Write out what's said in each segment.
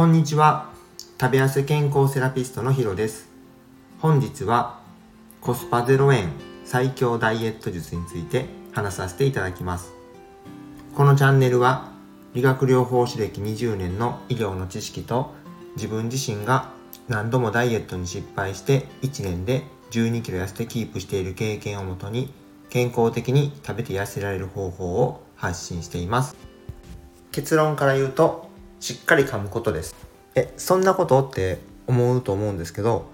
こんにちは。食べやす健康セラピストのヒロです。本日はコスパ0円最強ダイエット術について話させていただきます。このチャンネルは理学療法士歴20年の医療の知識と自分自身が何度もダイエットに失敗して1年で12キロ痩せてキープしている経験をもとに健康的に食べて痩せられる方法を発信しています。結論から言うとしっかり噛むことです。えそんなことって思うと思うんですけど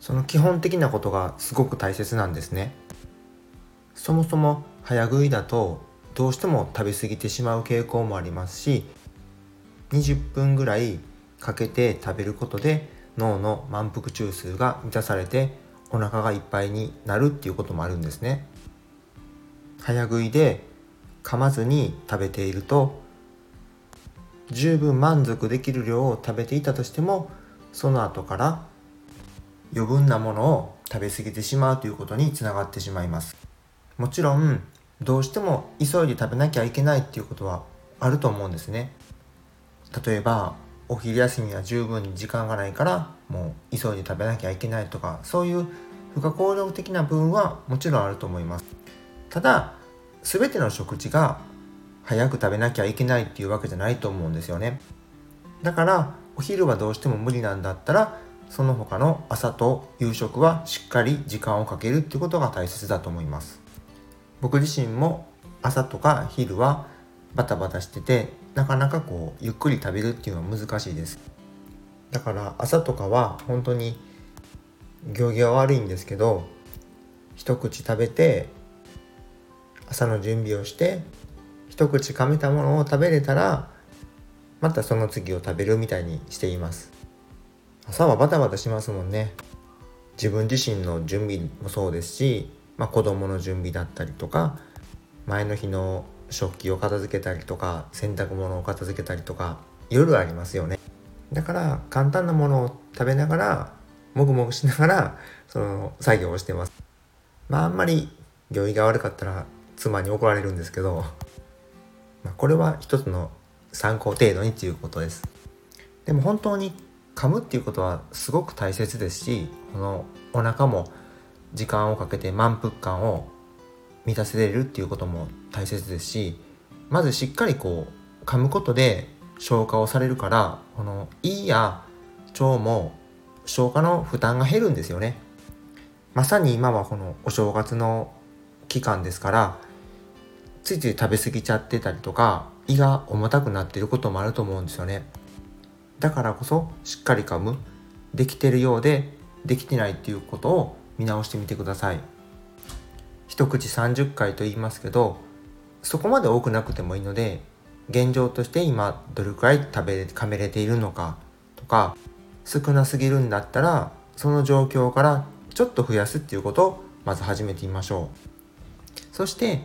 その基本的なことがすごく大切なんですね。そもそも早食いだとどうしても食べ過ぎてしまう傾向もありますし20分ぐらいかけて食べることで脳の満腹中枢が満たされてお腹がいっぱいになるっていうこともあるんですね。早食いで噛まずに食べていると十分満足できる量を食べていたとしてもその後から余分なものを食べ過ぎてしまうということにつながってしまいます。もちろんどうしても急いで食べなきゃいけないっていうことはあると思うんですね。例えばお昼休みは十分に時間がないからもう急いで食べなきゃいけないとかそういう不可抗力的な部分はもちろんあると思います。ただ全ての食事が早く食べなきゃいけないっていうわけじゃないと思うんですよね。だからお昼はどうしても無理なんだったらその他の朝と夕食はしっかり時間をかけるっていうことが大切だと思います。僕自身も朝とか昼はバタバタしててなかなかこうゆっくり食べるっていうのは難しいです。だから朝とかは本当に行儀は悪いんですけど一口食べて朝の準備をして一口噛めたものを食べれたらまたその次を食べるみたいにしています。朝はバタバタしますもんね。自分自身の準備もそうですし、まあ、子供の準備だったりとか前の日の食器を片付けたりとか洗濯物を片付けたりとか夜ありますよね。だから簡単なものを食べながらもぐもぐしながらその作業をしてます。まああんまり行儀が悪かったら妻に怒られるんですけどまあ、これは一つの参考程度にということです。でも本当に噛むっていうことはすごく大切ですしこのお腹も時間をかけて満腹感を満たせれるっていうことも大切ですしまずしっかりこう噛むことで消化をされるからこの胃や腸も消化の負担が減るんですよね。まさに今はこのお正月の期間ですからついつい食べ過ぎちゃってたりとか胃が重たくなっていることもあると思うんですよね。だからこそしっかり噛むできてるようでできてないっていうことを見直してみてください。一口30回と言いますけどそこまで多くなくてもいいので現状として今どれくらい食べ噛めれているのかとか少なすぎるんだったらその状況からちょっと増やすっていうことをまず始めてみましょう。そして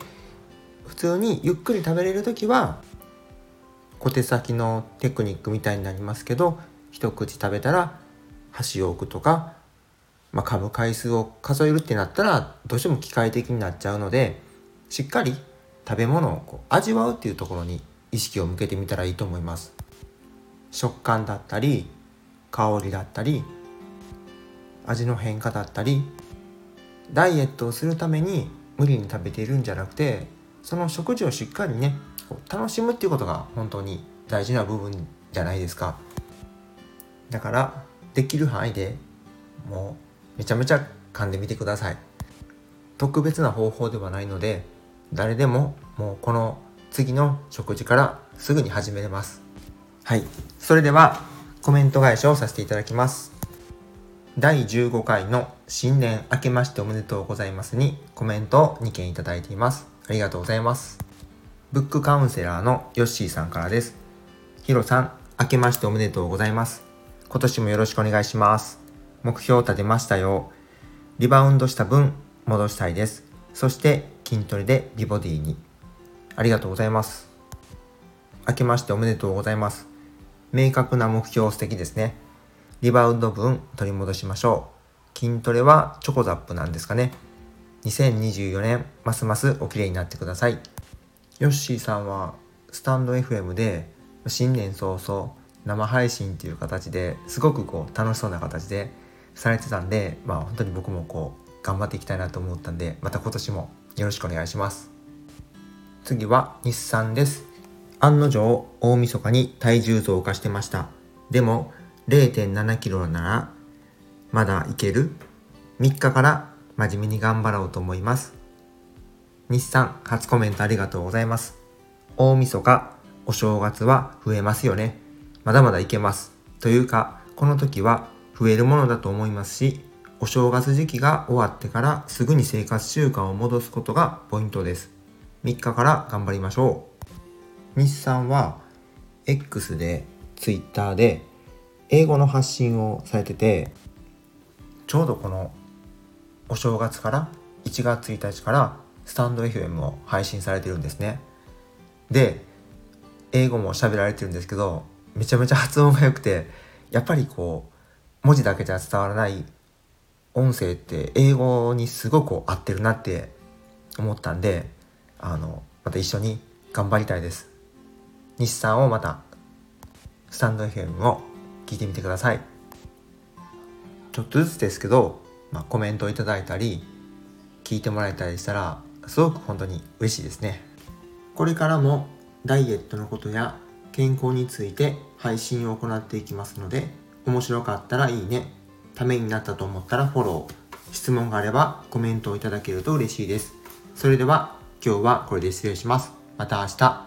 普通にゆっくり食べれる時は小手先のテクニックみたいになりますけど一口食べたら箸を置くとか、まあ、噛む回数を数えるってなったらどうしても機械的になっちゃうのでしっかり食べ物をこう味わうっていうところに意識を向けてみたらいいと思います。食感だったり香りだったり味の変化だったりダイエットをするために無理に食べているんじゃなくてその食事をしっかりね楽しむっていうことが本当に大事な部分じゃないですか。だからできる範囲でもうめちゃめちゃ噛んでみてください。特別な方法ではないので誰でももうこの次の食事からすぐに始めれます。はい。それではコメント返しをさせていただきます。第15回の新年明けましておめでとうございますにコメントを2件いただいています。ありがとうございます。ブックカウンセラーのヨッシーさんからです。ヒロさん、明けましておめでとうございます。今年もよろしくお願いします。目標を立てましたよ。リバウンドした分、戻したいです。そして筋トレで美ボディに。ありがとうございます。明けましておめでとうございます。明確な目標素敵ですね。リバウンド分取り戻しましょう。筋トレはチョコザップなんですかね。2024年ますますお綺麗になってください。ヨッシーさんはスタンド FM で新年早々生配信っていう形ですごくこう楽しそうな形でされてたんでまあ本当に僕もこう頑張っていきたいなと思ったんでまた今年もよろしくお願いします。次は日産です。案の定大晦日に体重増加してました。でも0 7キロならまだいける。3日から真面目に頑張ろうと思います。日産初コメントありがとうございます。大晦日お正月は増えますよね。まだまだいけます。というかこの時は増えるものだと思いますしお正月時期が終わってからすぐに生活習慣を戻すことがポイントです。3日から頑張りましょう。日産は X で Twitter で英語の発信をされててちょうどこのお正月から1月1日からスタンド FM を配信されてるんですね。で英語も喋られてるんですけどめちゃめちゃ発音が良くてやっぱりこう文字だけじゃ伝わらない音声って英語にすごく合ってるなって思ったんであのまた一緒に頑張りたいです。日産をまたスタンド FM を聞いてみてください。ちょっとずつですけど、まあ、コメントをいただいたり聞いてもらえたりしたらすごく本当に嬉しいですねこれからもダイエットのことや健康について配信を行っていきますので面白かったらいいねためになったと思ったらフォロー、質問があればコメントをいただけると嬉しいです。それでは今日はこれで失礼します。また明日。